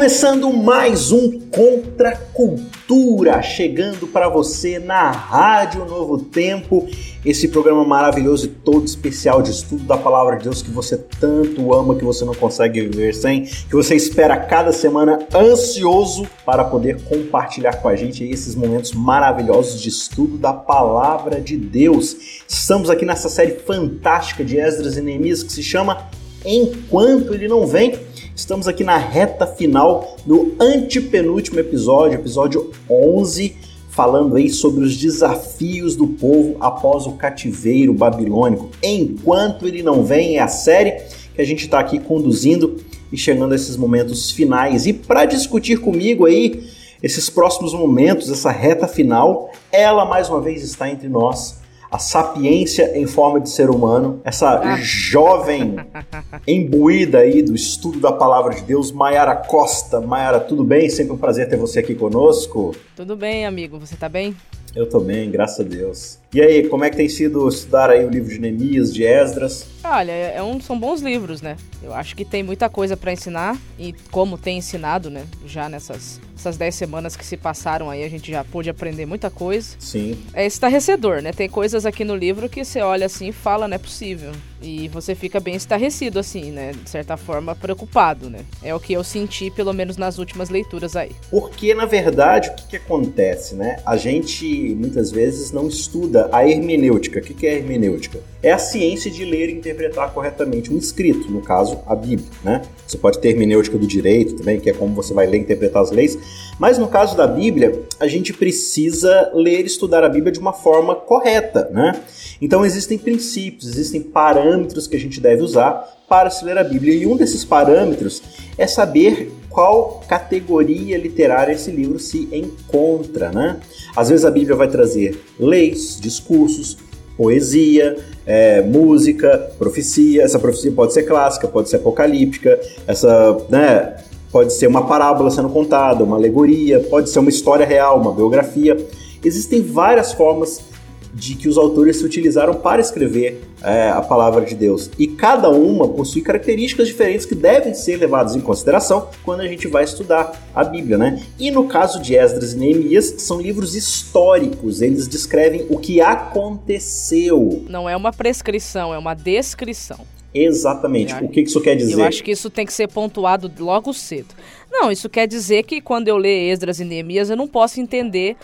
Começando mais um Contra Cultura, chegando para você na Rádio Novo Tempo, esse programa maravilhoso e todo especial de estudo da Palavra de Deus que você tanto ama, que você não consegue viver sem, que você espera cada semana ansioso para poder compartilhar com a gente esses momentos maravilhosos de estudo da Palavra de Deus. Estamos aqui nessa série fantástica de Esdras e Neemias que se chama Enquanto Ele Não Vem Estamos aqui na reta final do antepenúltimo episódio, episódio 11, falando aí sobre os desafios do povo após o cativeiro babilônico. Enquanto ele não vem, é a série que a gente está aqui conduzindo e chegando a esses momentos finais. E para discutir comigo aí esses próximos momentos, essa reta final, ela mais uma vez está entre nós a sapiência em forma de ser humano, essa ah. jovem imbuída aí do estudo da palavra de Deus, Maiara Costa. Maiara, tudo bem? Sempre um prazer ter você aqui conosco. Tudo bem, amigo. Você tá bem? Eu tô bem, graças a Deus. E aí, como é que tem sido estudar aí o livro de Neemias, de Esdras? Olha, é, é um, são bons livros, né? Eu acho que tem muita coisa para ensinar e como tem ensinado, né? Já nessas essas 10 semanas que se passaram aí, a gente já pôde aprender muita coisa. Sim. É estarrecedor, né? Tem coisas aqui no livro que você olha assim e fala, não é possível. E você fica bem estarrecido, assim, né? De certa forma, preocupado, né? É o que eu senti, pelo menos nas últimas leituras aí. Porque, na verdade, o que, que acontece, né? A gente, muitas vezes, não estuda a hermenêutica. O que, é hermenêutica? É a ciência de ler e interpretar corretamente um escrito, no caso, a Bíblia, né? Você pode ter hermenêutica do direito também, que é como você vai ler e interpretar as leis. Mas no caso da Bíblia, a gente precisa ler e estudar a Bíblia de uma forma correta, né? Então existem princípios, existem parâmetros que a gente deve usar para se ler a Bíblia. E um desses parâmetros é saber qual categoria literária esse livro se encontra, né? Às vezes a Bíblia vai trazer leis, discursos, poesia, é, música, profecia. Essa profecia pode ser clássica, pode ser apocalíptica, essa, né, pode ser uma parábola sendo contada, uma alegoria, pode ser uma história real, uma biografia. Existem várias formas de que os autores se utilizaram para escrever é, a palavra de Deus. E cada uma possui características diferentes que devem ser levadas em consideração quando a gente vai estudar a Bíblia, né? E no caso de Esdras e Neemias, são livros históricos, eles descrevem o que aconteceu. Não é uma prescrição, é uma descrição. Exatamente. O que isso quer dizer? Eu acho que isso tem que ser pontuado logo cedo. Não, isso quer dizer que quando eu ler Esdras e Neemias, eu não posso entender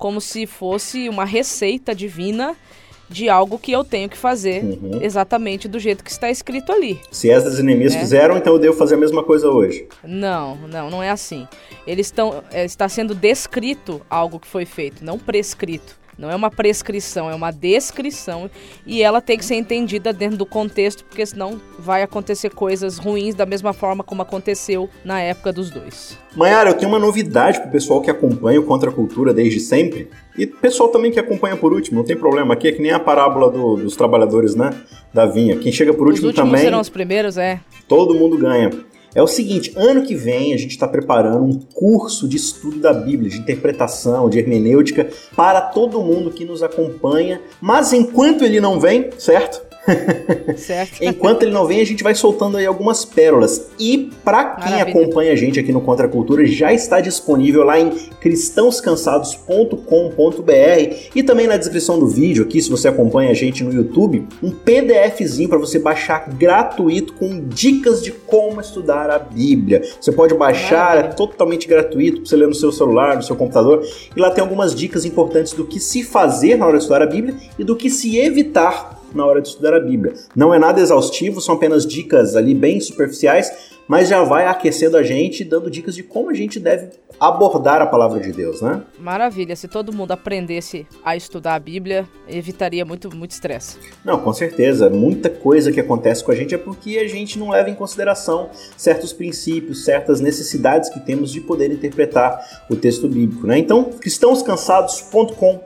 como se fosse uma receita divina de algo que eu tenho que fazer uhum. exatamente do jeito que está escrito ali. Se Esdras e Neemias é. fizeram, então eu devo fazer a mesma coisa hoje. Não, não, não é assim. Eles estão é, está sendo descrito algo que foi feito, não prescrito. Não é uma prescrição, é uma descrição e ela tem que ser entendida dentro do contexto, porque senão vai acontecer coisas ruins da mesma forma como aconteceu na época dos dois. Maiara, eu tenho uma novidade pro pessoal que acompanha o Contra a Cultura desde sempre e pessoal também que acompanha por último, não tem problema. Aqui é que nem a parábola do, dos trabalhadores, né? Da vinha. Quem chega por último os também. serão os primeiros, é. Todo mundo ganha. É o seguinte, ano que vem a gente está preparando um curso de estudo da Bíblia, de interpretação, de hermenêutica, para todo mundo que nos acompanha. Mas enquanto ele não vem, certo? Certo. Enquanto ele não vem, a gente vai soltando aí algumas pérolas. E para quem Maravilha. acompanha a gente aqui no Contra a Cultura, já está disponível lá em cristãoscansados.com.br e também na descrição do vídeo aqui, se você acompanha a gente no YouTube, um PDFzinho para você baixar gratuito com dicas de como estudar a Bíblia. Você pode baixar, Maravilha. é totalmente gratuito para você ler no seu celular, no seu computador, e lá tem algumas dicas importantes do que se fazer na hora de estudar a Bíblia e do que se evitar na hora de estudar a Bíblia. Não é nada exaustivo, são apenas dicas ali bem superficiais, mas já vai aquecendo a gente, dando dicas de como a gente deve abordar a palavra de Deus, né? Maravilha. Se todo mundo aprendesse a estudar a Bíblia, evitaria muito muito estresse. Não, com certeza. Muita coisa que acontece com a gente é porque a gente não leva em consideração certos princípios, certas necessidades que temos de poder interpretar o texto bíblico, né? Então, cristãoscansados.com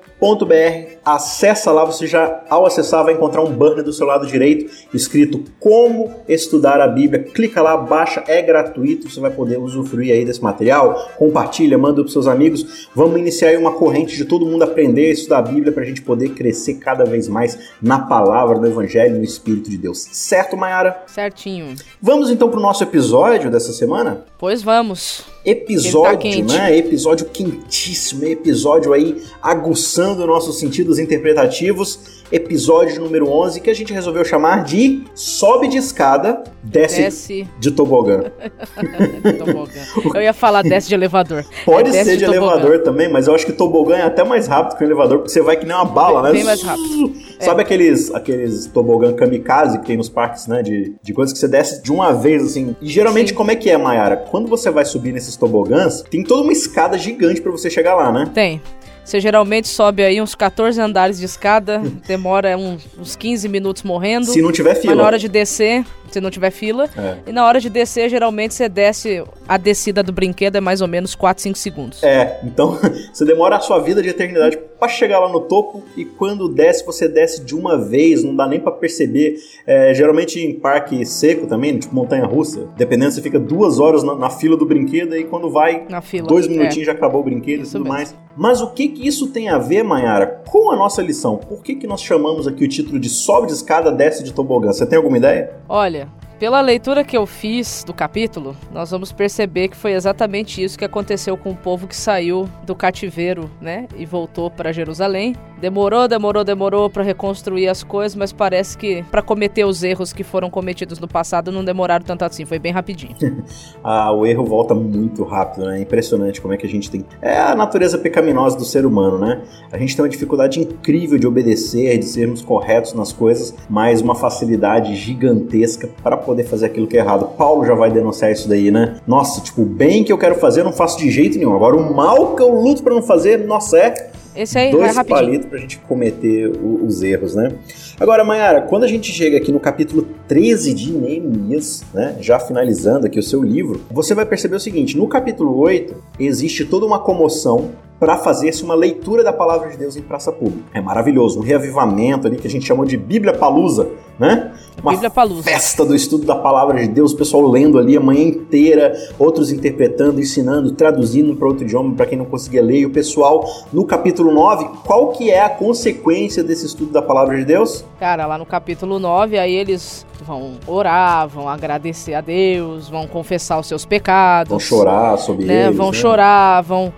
br Acessa lá, você já ao acessar vai encontrar um banner do seu lado direito escrito Como Estudar a Bíblia. Clica lá, baixa, é gratuito, você vai poder usufruir aí desse material. Compartilha, manda para seus amigos. Vamos iniciar aí uma corrente de todo mundo aprender a estudar a Bíblia para a gente poder crescer cada vez mais na palavra do Evangelho, no Espírito de Deus. Certo, Mayara? Certinho. Vamos então para o nosso episódio dessa semana? Pois vamos. Episódio, tá né? Episódio quentíssimo, episódio aí aguçando nossos sentidos interpretativos episódio número 11, que a gente resolveu chamar de Sobe de Escada, Desce, desce. de Tobogã. Eu ia falar desce de elevador. Pode é, ser de, de elevador também, mas eu acho que tobogã é até mais rápido que o elevador, porque você vai que nem uma bala, bem, né? Bem mais rápido. Sabe é. aqueles, aqueles tobogã kamikaze que tem nos parques, né? De, de coisas que você desce de uma vez, assim. E geralmente, Sim. como é que é, Mayara? Quando você vai subir nesses tobogãs, tem toda uma escada gigante para você chegar lá, né? Tem. Você geralmente sobe aí uns 14 andares de escada, demora uns, uns 15 minutos morrendo. Se não tiver fila. Mas na hora de descer, se não tiver fila. É. E na hora de descer, geralmente você desce, a descida do brinquedo é mais ou menos 4, 5 segundos. É, então você demora a sua vida de eternidade para chegar lá no topo e quando desce, você desce de uma vez, não dá nem para perceber. É, geralmente em parque seco também, tipo montanha russa, dependendo, você fica duas horas na, na fila do brinquedo e quando vai, na fila, dois minutinhos é. já acabou o brinquedo isso e tudo mesmo. mais. Mas o que, que isso tem a ver, Mayara, com a nossa lição? Por que, que nós chamamos aqui o título de Sobe de Escada, Desce de Tobogã? Você tem alguma ideia? Olha, pela leitura que eu fiz do capítulo, nós vamos perceber que foi exatamente isso que aconteceu com o povo que saiu do cativeiro, né, e voltou para Jerusalém. Demorou, demorou, demorou para reconstruir as coisas, mas parece que para cometer os erros que foram cometidos no passado não demoraram tanto assim, foi bem rapidinho. ah, o erro volta muito rápido, né? É impressionante como é que a gente tem. É a natureza pecaminosa do ser humano, né? A gente tem uma dificuldade incrível de obedecer, de sermos corretos nas coisas, mas uma facilidade gigantesca para poder fazer aquilo que é errado. Paulo já vai denunciar isso daí, né? Nossa, tipo, o bem que eu quero fazer eu não faço de jeito nenhum. Agora, o mal que eu luto para não fazer, nossa, é. Esse aí dois é palitos pra gente cometer o, os erros, né? Agora, Mayara, quando a gente chega aqui no capítulo 13 de Neemias, né, já finalizando aqui o seu livro, você vai perceber o seguinte, no capítulo 8 existe toda uma comoção para fazer-se uma leitura da palavra de Deus em praça pública. É maravilhoso, um reavivamento ali que a gente chamou de Bíblia Palusa, né? Uma Bíblia Palusa. festa do estudo da palavra de Deus, o pessoal lendo ali a manhã inteira, outros interpretando, ensinando, traduzindo para outro idioma para quem não conseguia ler. E o pessoal no capítulo 9, qual que é a consequência desse estudo da palavra de Deus? Cara, lá no capítulo 9, aí eles vão orar, vão agradecer a Deus, vão confessar os seus pecados. Vão chorar sobre né? eles. Vão né? chorar, vão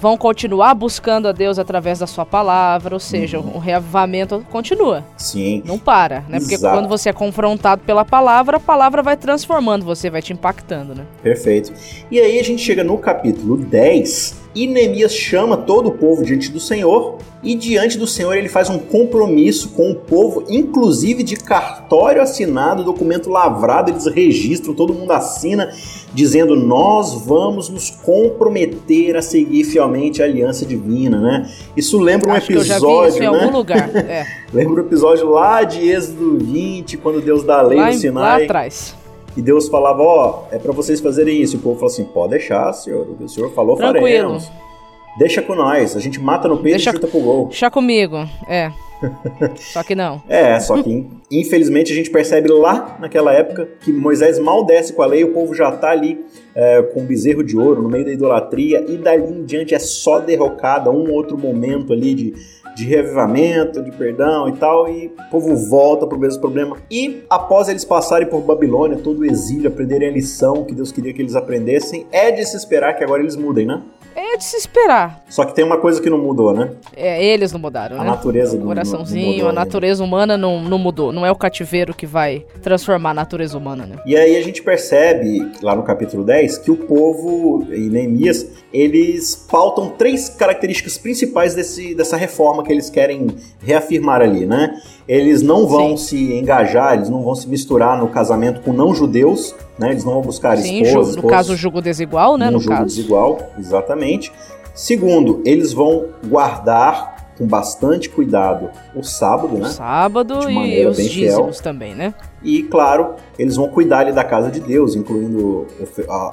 vão continuar buscando a Deus através da sua palavra, ou seja, uhum. o reavivamento continua. Sim. Não para, né? Porque Exato. quando você é confrontado pela palavra, a palavra vai transformando você, vai te impactando, né? Perfeito. E aí a gente chega no capítulo 10, e Neemias chama todo o povo diante do Senhor, e diante do Senhor ele faz um compromisso com o povo, inclusive de cartório assinado, documento lavrado, eles registram, todo mundo assina, dizendo: Nós vamos nos comprometer a seguir fielmente a aliança divina, né? Isso lembra um Acho episódio. Que eu já vi isso né? em algum lugar. É. lembra um episódio lá de Êxodo 20, quando Deus dá a lei lá no Sinai. Lá atrás. E Deus falava, ó, oh, é para vocês fazerem isso. E o povo falou assim, pode deixar, senhor. O o senhor falou, Tranquilo. faremos. Deixa com nós. A gente mata no peito deixa, e chuta pro gol. Deixa comigo, é. só que não. É, só que infelizmente a gente percebe lá naquela época que Moisés mal desce com a lei, o povo já tá ali é, com um bezerro de ouro no meio da idolatria e dali em diante é só derrocada, um outro momento ali de de reavivamento, de perdão e tal, e o povo volta para o mesmo problema. E após eles passarem por Babilônia, todo o exílio, aprenderem a lição que Deus queria que eles aprendessem, é de se esperar que agora eles mudem, né? É de se esperar. Só que tem uma coisa que não mudou, né? É, eles não mudaram, a né? natureza do coraçãozinho, a natureza humana não, não mudou. Não é o cativeiro que vai transformar a natureza humana, né? E aí a gente percebe, lá no capítulo 10, que o povo, em Neemias, eles pautam três características principais desse, dessa reforma que eles querem reafirmar ali, né? Eles não vão Sim. se engajar, eles não vão se misturar no casamento com não-judeus, né? Eles não vão buscar Sim, esposas. no caso, o jugo desigual, né? No, no jugo caso. desigual, exatamente. Segundo, eles vão guardar com bastante cuidado o sábado, né? O sábado De e os bem dízimos também, né? E, claro, eles vão cuidar ali da casa de Deus, incluindo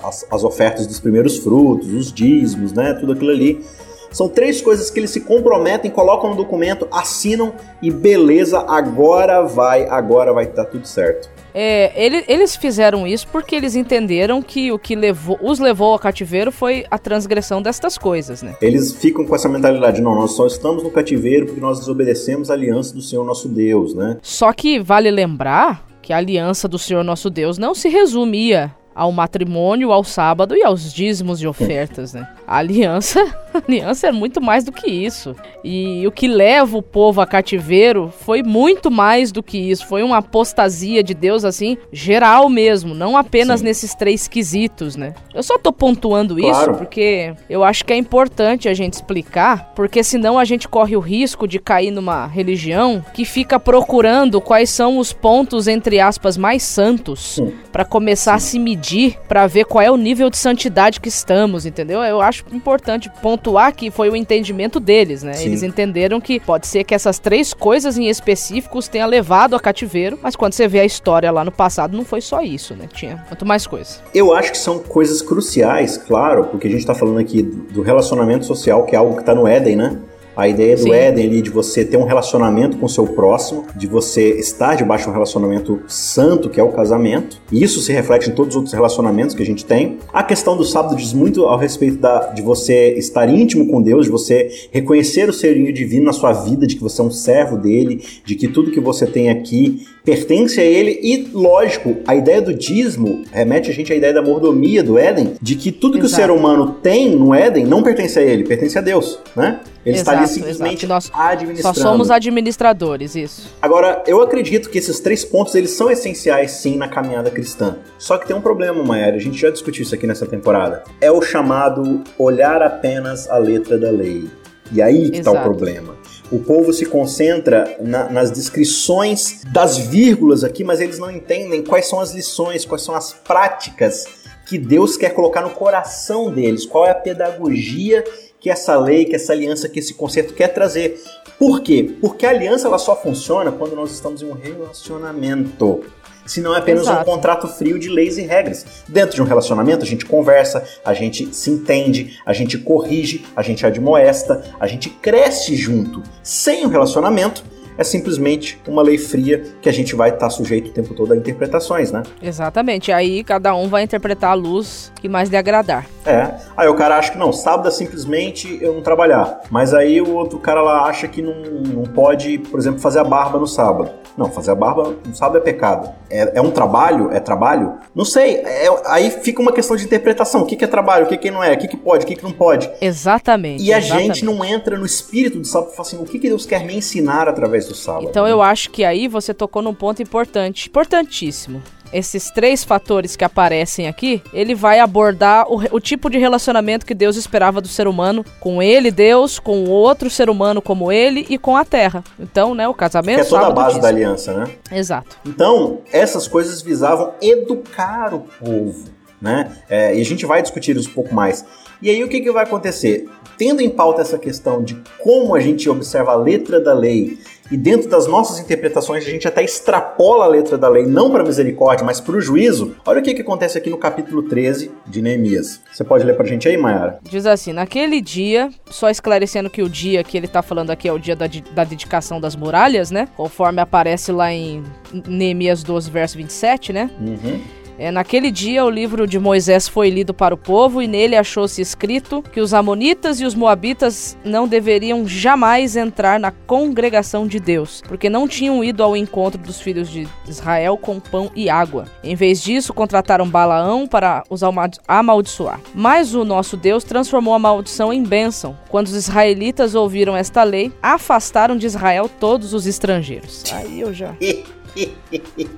as, as ofertas dos primeiros frutos, os dízimos, né? Tudo aquilo ali. São três coisas que eles se comprometem, colocam no documento, assinam e beleza, agora vai, agora vai estar tudo certo. É, ele- eles fizeram isso porque eles entenderam que o que levou, os levou ao cativeiro foi a transgressão destas coisas, né? Eles ficam com essa mentalidade, não, nós só estamos no cativeiro porque nós desobedecemos a aliança do Senhor nosso Deus, né? Só que vale lembrar que a aliança do Senhor nosso Deus não se resumia ao matrimônio, ao sábado e aos dízimos e ofertas, né? A aliança, a aliança é muito mais do que isso. E o que leva o povo a cativeiro foi muito mais do que isso. Foi uma apostasia de Deus, assim, geral mesmo, não apenas Sim. nesses três quesitos, né? Eu só tô pontuando isso Claro. porque eu acho que é importante a gente explicar, porque senão a gente corre o risco de cair numa religião que fica procurando quais são os pontos, entre aspas, mais santos Sim. pra começar a se medir, pra ver qual é o nível de santidade que estamos, entendeu? Eu acho importante pontuar que foi o entendimento deles, né? Sim. Eles entenderam que pode ser que essas três coisas em específicos tenha levado a cativeiro, mas quando você vê a história lá no passado, não foi só isso, né? Tinha muito mais coisa. Eu acho que são coisas cruciais, claro, porque a gente está falando aqui do relacionamento social, que é algo que está no Éden, né? A ideia do Sim. Éden ali de você ter um relacionamento com o seu próximo, de você estar debaixo de um relacionamento santo, que é o casamento. E isso se reflete em todos os outros relacionamentos que a gente tem. A questão do sábado diz muito ao respeito da, de você estar íntimo com Deus, de você reconhecer o selinho divino na sua vida, de que você é um servo dele, de que tudo que você tem aqui pertence a ele. E, lógico, a ideia do dízimo remete a gente à ideia da mordomia do Éden, de que tudo que o Exato. ser humano tem no Éden não pertence a ele, pertence a Deus, né? Ele está ali Exato, simplesmente exato. Nós Só administrando. somos administradores, isso. Agora, eu acredito que esses três pontos eles são essenciais sim na caminhada cristã. Só que tem um problema, Mayara, a gente já discutiu isso aqui nessa temporada. É o chamado olhar apenas a letra da lei. E aí que está o problema. O povo se concentra na- nas descrições das vírgulas aqui, mas eles não entendem quais são as lições, quais são as práticas que Deus quer colocar no coração deles, qual é a pedagogia que essa lei, que essa aliança, que esse conceito quer trazer. Por quê? Porque a aliança ela só funciona quando nós estamos em um relacionamento. Se não é apenas um Exato. contrato frio de leis e regras. Dentro de um relacionamento, a gente conversa, a gente se entende, a gente corrige, a gente admoesta, a gente cresce junto. Sem o relacionamento, é simplesmente uma lei fria que a gente vai estar sujeito o tempo todo a interpretações, né? Exatamente. Aí cada um vai interpretar a luz que mais lhe agradar. É. Aí o cara acha que não, sábado é simplesmente eu não trabalhar. Mas aí o outro cara lá acha que não, não pode, por exemplo, fazer a barba no sábado. Não, fazer a barba no sábado é pecado. É, é um trabalho? É trabalho? Não sei. É- aí fica uma questão de interpretação. O que, que é trabalho? O que, que não é? O que, que pode? O que, que não pode? Exatamente. E a exatamente. gente não entra no espírito do sábado e fala assim: o que, que Deus quer me ensinar através do sábado? Então eu acho que aí você tocou num ponto importante, importantíssimo. Esses três fatores que aparecem aqui, ele vai abordar o, o tipo de relacionamento que Deus esperava do ser humano com ele, Deus, com o outro ser humano como ele e com a terra. Então, né, o Que casamento, é toda a base dízimo. da aliança, né? Exato. Então, essas coisas visavam educar o povo, né? É, e a gente vai discutir isso um pouco mais. E aí, o que, que vai acontecer? Tendo em pauta essa questão de como a gente observa a letra da lei e dentro das nossas interpretações a gente até extrapola a letra da lei, não para misericórdia, mas para o juízo, olha o que, que acontece aqui no capítulo 13 de Neemias. Você pode ler pra gente aí, Mayara? Diz assim, naquele dia, só esclarecendo que o dia que ele tá falando aqui é o dia da, da dedicação das muralhas, né? Conforme aparece lá em Neemias 12, verso 27, né? Uhum. É, naquele dia, o livro de Moisés foi lido para o povo e nele achou-se escrito que os Amonitas e os Moabitas não deveriam jamais entrar na congregação de Deus, porque não tinham ido ao encontro dos filhos de Israel com pão e água. Em vez disso, contrataram Balaão para os amaldiçoar. Mas o nosso Deus transformou a maldição em bênção. Quando os israelitas ouviram esta lei, afastaram de Israel todos os estrangeiros. Aí eu já.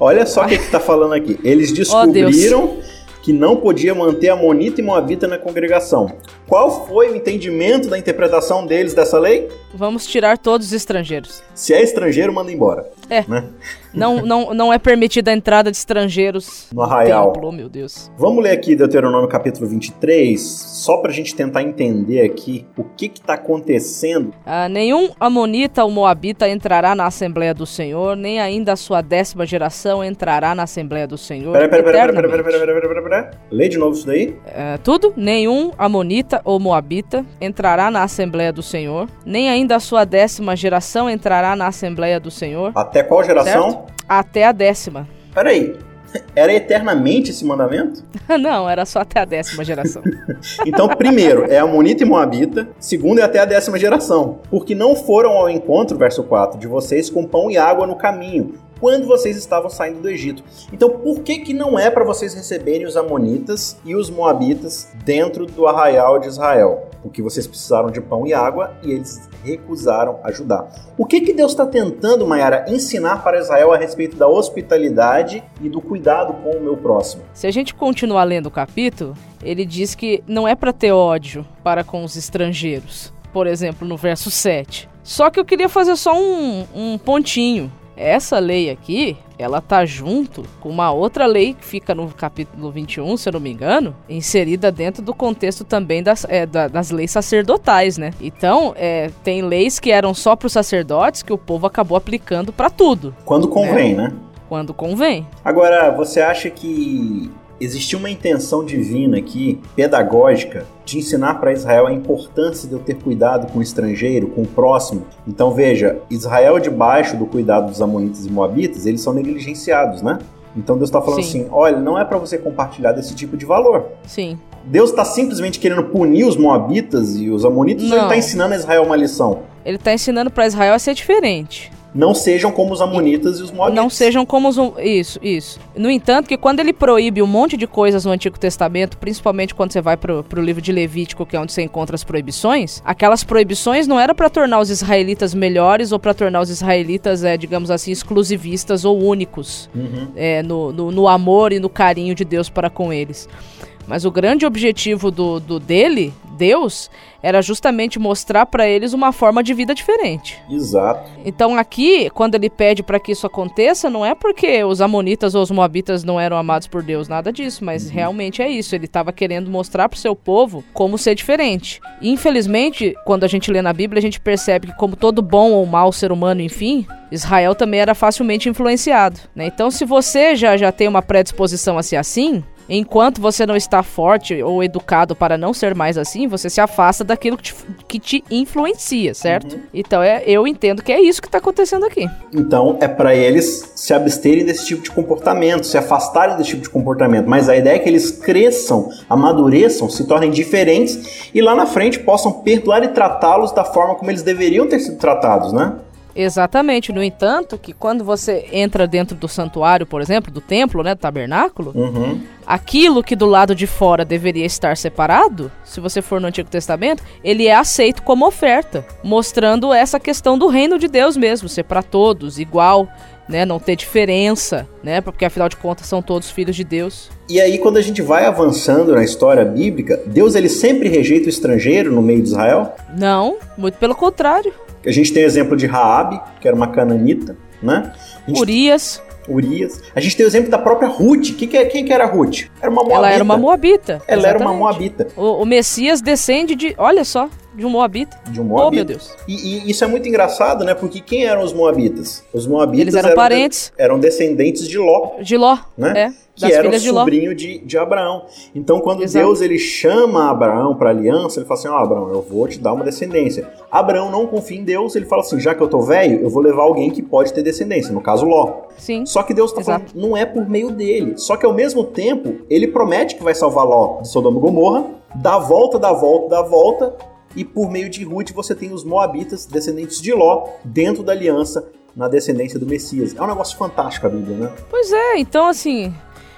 Olha só o que está falando aqui. Eles descobriram que não podia manter Amonita e Moabita na congregação. Qual foi o entendimento da interpretação deles dessa lei? Vamos tirar todos os estrangeiros. Se é estrangeiro, manda embora. É. Né? Não, não, não é permitida a entrada de estrangeiros no arraial. Templo, meu Deus. Vamos ler aqui Deuteronômio capítulo 23, só pra gente tentar entender aqui o que que tá acontecendo. Ah, nenhum amonita ou moabita entrará na Assembleia do Senhor, nem ainda a sua décima geração entrará na Assembleia do Senhor. Peraí, peraí, peraí, peraí, peraí, peraí, peraí, peraí, Lê de novo isso daí. É, tudo, nenhum amonita ou moabita entrará na Assembleia do Senhor, nem ainda a sua décima geração entrará na Assembleia do Senhor. Até qual geração? Certo? Até a décima. Peraí, era eternamente esse mandamento? Não, era só até a décima geração. então, primeiro, é Amonita e Moabita. Segundo, é até a décima geração. Porque não foram ao encontro, verso 4, de vocês com pão e água no caminho, quando vocês estavam saindo do Egito. Então, por que que não é para vocês receberem os amonitas e os moabitas dentro do arraial de Israel? Porque vocês precisaram de pão e água e eles recusaram ajudar. O que que Deus está tentando, Mayara, ensinar para Israel a respeito da hospitalidade e do cuidado com o meu próximo? Se a gente continuar lendo o capítulo, ele diz que não é para ter ódio para com os estrangeiros. Por exemplo, no verso 7. Só que eu queria fazer só um, um pontinho essa lei aqui, ela tá junto com uma outra lei que fica no capítulo 21, se eu não me engano, inserida dentro do contexto também das, é, das leis sacerdotais, né? Então, é, tem leis que eram só para os sacerdotes que o povo acabou aplicando para tudo. Quando convém, né? né? Quando convém. Agora, você acha que existia uma intenção divina aqui, pedagógica, de ensinar para Israel a importância de eu ter cuidado com o estrangeiro, com o próximo. Então veja, Israel debaixo do cuidado dos amonitas e moabitas, eles são negligenciados, né? Então Deus está falando Sim. assim: olha, não é para você compartilhar desse tipo de valor. Sim. Deus está simplesmente querendo punir os moabitas e os amonitas não. ou ele está ensinando a Israel uma lição? Ele está ensinando para Israel a ser diferente não sejam como os amonitas e os moabitas. Não sejam como os isso, isso. No entanto, que quando ele proíbe um monte de coisas no Antigo Testamento, principalmente quando você vai pro, pro livro de Levítico, que é onde você encontra as proibições, aquelas proibições não era para tornar os israelitas melhores ou para tornar os israelitas, é, digamos assim, exclusivistas ou únicos uhum. é, no, no, no amor e no carinho de Deus para com eles. Mas o grande objetivo do, do dele, Deus, era justamente mostrar para eles uma forma de vida diferente. Exato. Então aqui, quando ele pede para que isso aconteça, não é porque os amonitas ou os moabitas não eram amados por Deus, nada disso, mas uhum. realmente é isso. Ele estava querendo mostrar para o seu povo como ser diferente. Infelizmente, quando a gente lê na Bíblia, a gente percebe que como todo bom ou mau ser humano, enfim, Israel também era facilmente influenciado. Né? Então, se você já, já tem uma predisposição a ser assim, Enquanto você não está forte ou educado para não ser mais assim, você se afasta daquilo que te, que te influencia, certo? Uhum. Então é, eu entendo que é isso que está acontecendo aqui. Então é para eles se absterem desse tipo de comportamento, se afastarem desse tipo de comportamento. Mas a ideia é que eles cresçam, amadureçam, se tornem diferentes e lá na frente possam perdoar e tratá-los da forma como eles deveriam ter sido tratados, né? Exatamente. No entanto, que quando você entra dentro do santuário, por exemplo, do templo, né, do tabernáculo, uhum. aquilo que do lado de fora deveria estar separado, se você for no Antigo Testamento, ele é aceito como oferta, mostrando essa questão do reino de Deus mesmo, ser para todos igual, né, não ter diferença, né, porque afinal de contas são todos filhos de Deus. E aí quando a gente vai avançando na história bíblica, Deus ele sempre rejeita o estrangeiro no meio de Israel? Não, muito pelo contrário. A gente tem o exemplo de Raabe, que era uma cananita, né? Urias. Urias. A gente tem o exemplo da própria Ruth. Que que, é, quem que era Ruth? Era uma moabita. Ela era uma moabita. Ela exatamente. era uma moabita. O, o, Messias descende de, olha só, de um moabita. De um moabita. Oh, meu Deus. E, e, isso é muito engraçado, né? Porque quem eram os moabitas? Os moabitas Eles eram, eram parentes. De, eram descendentes de Ló. De Ló, né? É que era o sobrinho de, de, Abraão. Então, quando Exato. Deus ele chama Abraão para aliança, ele fala assim: Ó, oh, Abraão, eu vou te dar uma descendência. Abraão não confia em Deus, ele fala assim: já que eu tô velho, eu vou levar alguém que pode ter descendência, no caso Ló. Sim. Só que Deus está falando, não é por meio dele. Só que ao mesmo tempo, ele promete que vai salvar Ló de Sodoma e Gomorra, dá volta, dá volta, dá volta, e por meio de Ruth você tem os Moabitas, descendentes de Ló, dentro da aliança na descendência do Messias. É um negócio fantástico a Bíblia, né? Pois é, então assim,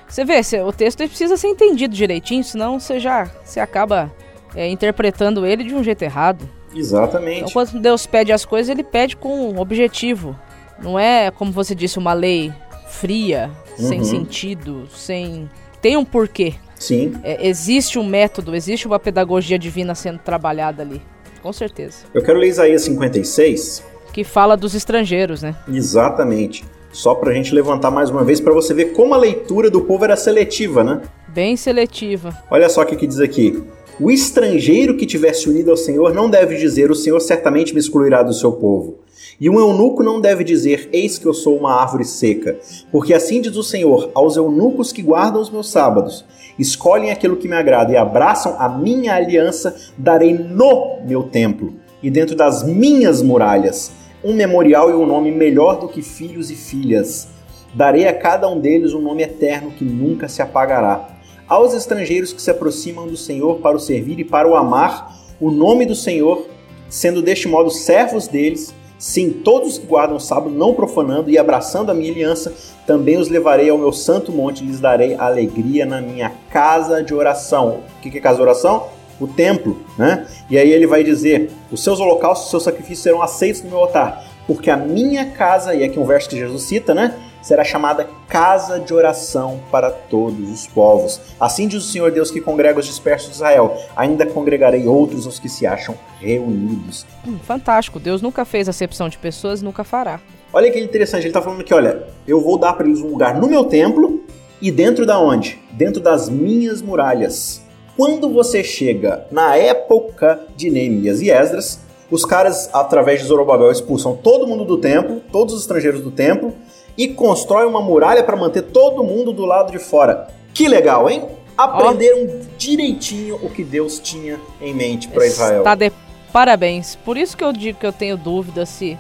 você vê, o texto precisa ser entendido direitinho, senão você já você acaba é, interpretando ele de um jeito errado. Exatamente. Então, quando Deus pede as coisas, ele pede com um objetivo. Não é, como você disse, uma lei fria, uhum. sem sentido, sem. Tem um porquê. Sim. É, existe um método, existe uma pedagogia divina sendo trabalhada ali. com certeza. Eu quero ler Isaías 56. Que fala dos estrangeiros, né? Exatamente. Só pra gente levantar mais uma vez para você ver como a leitura do povo era seletiva, né? Bem seletiva. Olha só o que, que diz aqui. O estrangeiro que tivesse unido ao Senhor não deve dizer: O Senhor certamente me excluirá do seu povo. E um eunuco não deve dizer: Eis que eu sou uma árvore seca. Porque assim diz o Senhor aos eunucos que guardam os meus sábados: escolhem aquilo que me agrada e abraçam a minha aliança, darei no meu templo e dentro das minhas muralhas um memorial e um nome melhor do que filhos e filhas. Darei a cada um deles um nome eterno que nunca se apagará. Aos estrangeiros que se aproximam do Senhor para o servir e para o amar, o nome do Senhor, sendo deste modo servos deles, sim, todos que guardam o sábado, não profanando e abraçando a minha aliança, também os levarei ao meu santo monte e lhes darei alegria na minha casa de oração. O que é casa de oração? o templo, né? E aí ele vai dizer: os seus holocaustos, os seus sacrifícios serão aceitos no meu altar, porque a minha casa, e aqui um verso que Jesus cita, né? Será chamada casa de oração para todos os povos. Assim diz o Senhor Deus que congrega os dispersos de Israel. Ainda congregarei outros os que se acham reunidos. Hum, fantástico. Deus nunca fez acepção de pessoas, nunca fará. Olha que interessante. Ele está falando que, olha, eu vou dar para eles um lugar no meu templo e dentro da onde? Dentro das minhas muralhas. Quando você chega na época de Neemias e Esdras, os caras, através de Zorobabel, expulsam todo mundo do templo, todos os estrangeiros do templo, e constroem uma muralha para manter todo mundo do lado de fora. Que legal, hein? Aprenderam oh. direitinho o que Deus tinha em mente para Israel. Tá de parabéns. Por isso que eu digo que eu tenho dúvida se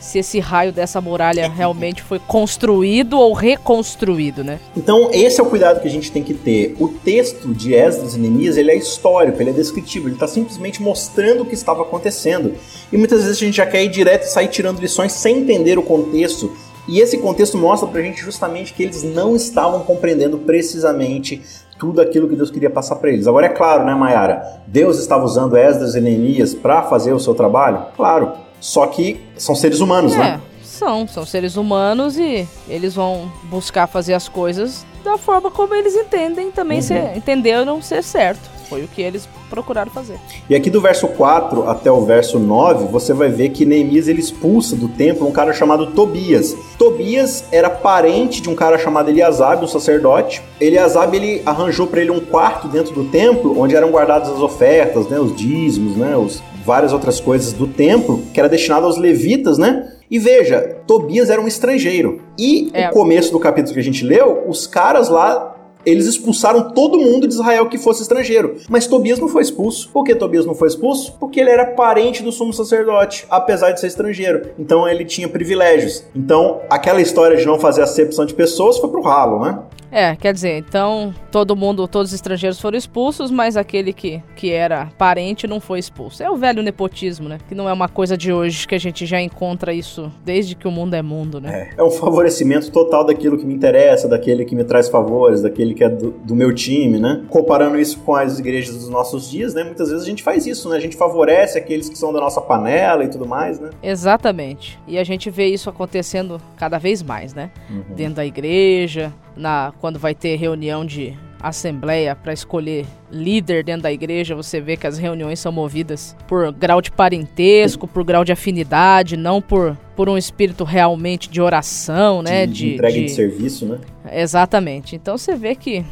se esse raio dessa muralha realmente foi construído ou reconstruído, né? Então, esse é o cuidado que a gente tem que ter. O texto de Esdras e Neemias, ele é histórico, ele é descritivo, ele está simplesmente mostrando o que estava acontecendo. E muitas vezes a gente já quer ir direto e sair tirando lições sem entender o contexto. E esse contexto mostra pra gente justamente que eles não estavam compreendendo precisamente tudo aquilo que Deus queria passar para eles. Agora é claro, né, Mayara? Deus estava usando Esdras e Neemias para fazer o seu trabalho? Claro. Só que são seres humanos, é, né? São, são seres humanos e eles vão buscar fazer as coisas da forma como eles entendem também uhum. ser, entenderam ser certo. Foi o que eles procuraram fazer. E aqui do verso 4 até o verso 9, você vai ver que Neemias ele expulsa do templo um cara chamado Tobias. Tobias era parente de um cara chamado Eliasab, um sacerdote. Eliasab ele arranjou para ele um quarto dentro do templo onde eram guardadas as ofertas, né, os dízimos, né, os várias outras coisas do templo, que era destinado aos levitas, né? E veja, Tobias era um estrangeiro. E é. o começo do capítulo que a gente leu, os caras lá eles expulsaram todo mundo de Israel que fosse estrangeiro. Mas Tobias não foi expulso. Por que Tobias não foi expulso? Porque ele era parente do sumo sacerdote, apesar de ser estrangeiro. Então ele tinha privilégios. Então aquela história de não fazer acepção de pessoas foi pro ralo, né? É, quer dizer, então todo mundo, todos os estrangeiros foram expulsos, mas aquele que, que era parente não foi expulso. É o velho nepotismo, né? Que não é uma coisa de hoje, que a gente já encontra isso desde que o mundo é mundo, né? É, é um favorecimento total daquilo que me interessa, daquele que me traz favores, daquele que é do, do meu time, né? Comparando isso com as igrejas dos nossos dias, né? Muitas vezes a gente faz isso, né? A gente favorece aqueles que são da nossa panela e tudo mais, né? Exatamente. E a gente vê isso acontecendo cada vez mais, né? Uhum. Dentro da igreja, na quando vai ter reunião de assembleia para escolher líder dentro da igreja, você vê que as reuniões são movidas por grau de parentesco, por grau de afinidade, não por, por um espírito realmente de oração, né? De, de entrega de... de serviço, né? Exatamente. Então você vê que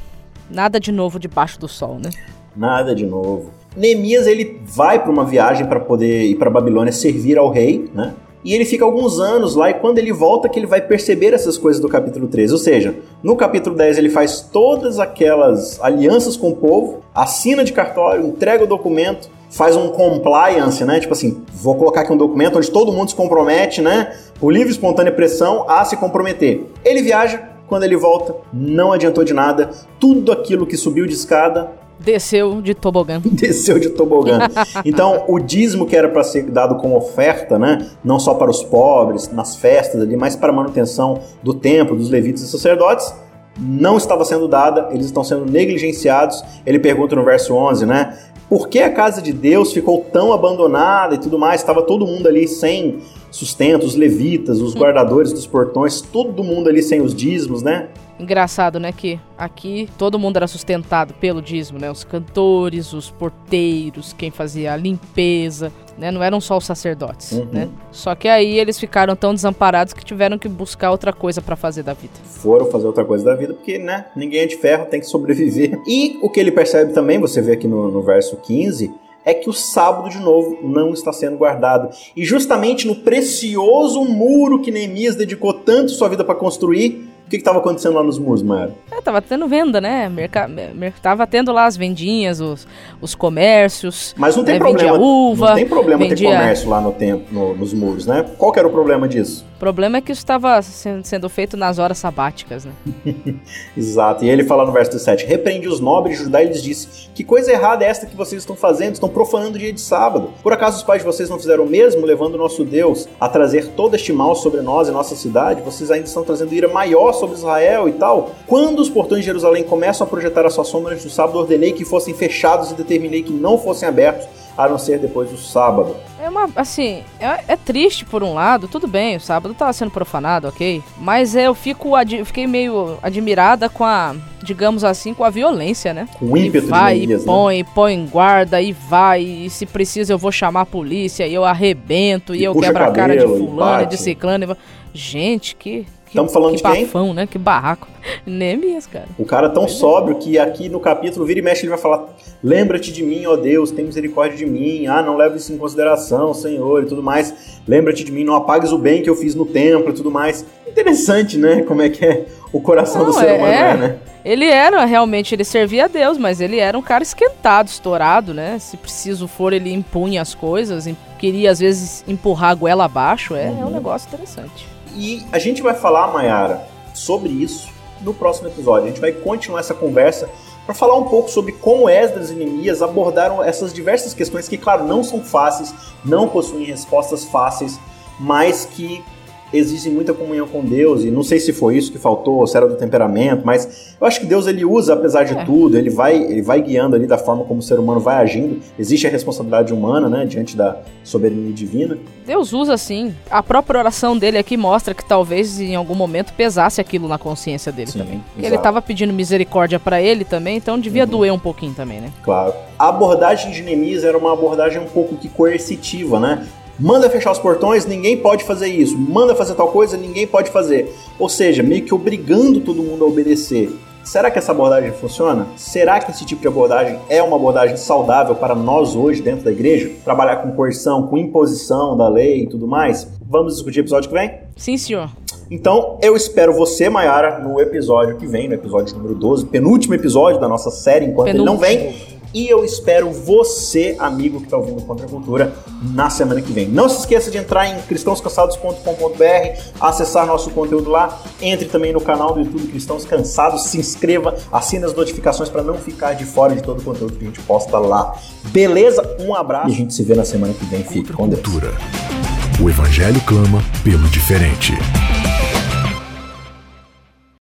nada de novo debaixo do sol, né? Nada de novo. Neemias ele vai para uma viagem para poder ir para Babilônia servir ao rei, né? E ele fica alguns anos lá, e quando ele volta que ele vai perceber essas coisas do capítulo 13. Ou seja, no capítulo 10 ele faz todas aquelas alianças com o povo, assina de cartório, entrega o documento, faz um compliance, né? Tipo assim, vou colocar aqui um documento onde todo mundo se compromete, né? Por livre espontânea pressão a se comprometer. Ele viaja, quando ele volta, não adiantou de nada. Tudo aquilo que subiu de escada Desceu de tobogã. Desceu de tobogã. Então, o dízimo que era para ser dado como oferta, né, não só para os pobres, nas festas ali, mas para a manutenção do templo, dos levitas e sacerdotes, não estava sendo dada, eles estão sendo negligenciados. Ele pergunta no verso 11, né? Por que a casa de Deus ficou tão abandonada e tudo mais? Estava todo mundo ali sem sustento, os levitas, os guardadores dos portões, todo mundo ali sem os dízimos, né? Engraçado, né, que aqui todo mundo era sustentado pelo dízimo, né? Os cantores, os porteiros, quem fazia a limpeza, né? Não eram só os sacerdotes, Uhum. né? Só que aí eles ficaram tão desamparados que tiveram que buscar outra coisa pra fazer da vida. Foram fazer outra coisa da vida, porque, né, ninguém é de ferro, tem que sobreviver. E o que ele percebe também, você vê aqui no, no verso 15, é que o sábado, de novo, não está sendo guardado. E justamente no precioso muro que Neemias dedicou tanto sua vida para construir, o que estava acontecendo lá nos muros, Mara? É, tava tendo venda, né? Merca... mer- Tava tendo lá as vendinhas, os, os comércios. Mas não tem né? problema. Vendia uva. não tem problema ter vendia- comércio lá no tempo, no- nos muros, né? Qual que era o problema disso? O problema é que isso estava sendo, feito nas horas sabáticas, né? Exato. E ele fala no verso 17: Repreende os nobres de Judá e lhes disse: Que coisa errada é esta que vocês estão fazendo? Estão profanando o dia de sábado. Por acaso os pais de vocês não fizeram o mesmo, levando o nosso Deus a trazer todo este mal sobre nós e nossa cidade? Vocês ainda estão trazendo ira maior sobre Israel e tal? Quando os portões de Jerusalém começam a projetar a sua sombra antes do sábado, ordenei que fossem fechados e determinei que não fossem abertos, a não ser depois do sábado. É uma, assim, é, é triste por um lado, tudo bem, o sábado tava sendo profanado, ok? Mas eu fico, eu fiquei meio admirada com a, digamos assim, com a violência, né? O ímpeto e vai, de Neemias, e né? põe, põe em guarda, e vai, e se precisa eu vou chamar a polícia, e eu arrebento, e, E eu quebro a cara de fulano, e de ciclano. e Gente, que... Tamo falando que de quem? bafão, né? Que barraco. Neemias, cara. O cara tão sóbrio que aqui no capítulo vira e mexe ele vai falar: Lembra-te de mim, ó Deus, tem misericórdia de mim. Ah, não leva isso em consideração, Senhor, e tudo mais. Lembra-te de mim, não apagues o bem que eu fiz no templo e tudo mais. Interessante, né? Como é que é o coração do Não, ser é- humano, é. é, né? Ele era, realmente, ele servia a Deus, mas ele era um cara esquentado, estourado, né? Se preciso for, ele impunha as coisas, queria às vezes empurrar a goela abaixo, é, é um negócio interessante. E a gente vai falar, Mayara, sobre isso no próximo episódio. A gente vai continuar essa conversa para falar um pouco sobre como Esdras e Neemias abordaram essas diversas questões que, claro, não são fáceis, não possuem respostas fáceis, mas que exigem muita comunhão com Deus. E não sei se foi isso que faltou, se era do temperamento, mas eu acho que Deus ele usa, apesar de É. tudo, ele vai, ele vai guiando ali da forma como o ser humano vai agindo. Existe a responsabilidade humana, né, diante da soberania divina. Deus usa sim. A própria oração dele aqui mostra que talvez em algum momento pesasse aquilo na consciência dele Sim, também. Ele tava pedindo misericórdia pra ele também, então devia Uhum. doer um pouquinho também, né? Claro. A abordagem de Neemias era uma abordagem um pouco que coercitiva, né? Manda fechar os portões, ninguém pode fazer isso. Manda fazer tal coisa, ninguém pode fazer. Ou seja, meio que obrigando todo mundo a obedecer. Será que essa abordagem funciona? Será que esse tipo de abordagem é uma abordagem saudável para nós hoje dentro da igreja? Trabalhar com coerção, com imposição da lei e tudo mais? Vamos discutir no episódio que vem? Sim, senhor. Então, eu espero você, Mayara, no episódio que vem, no episódio número 12, penúltimo episódio da nossa série, enquanto ele não vem. E eu espero você, amigo que está ouvindo Contra a Cultura, na semana que vem. Não se esqueça de entrar em cristãoscansados.com.br, acessar nosso conteúdo lá. Entre também no canal do YouTube Cristãos Cansados, se inscreva, assine as notificações para não ficar de fora de todo o conteúdo que a gente posta lá. Beleza? Um abraço e a gente se vê na semana que vem. Fique com Deus. Cultura. O Evangelho clama pelo diferente.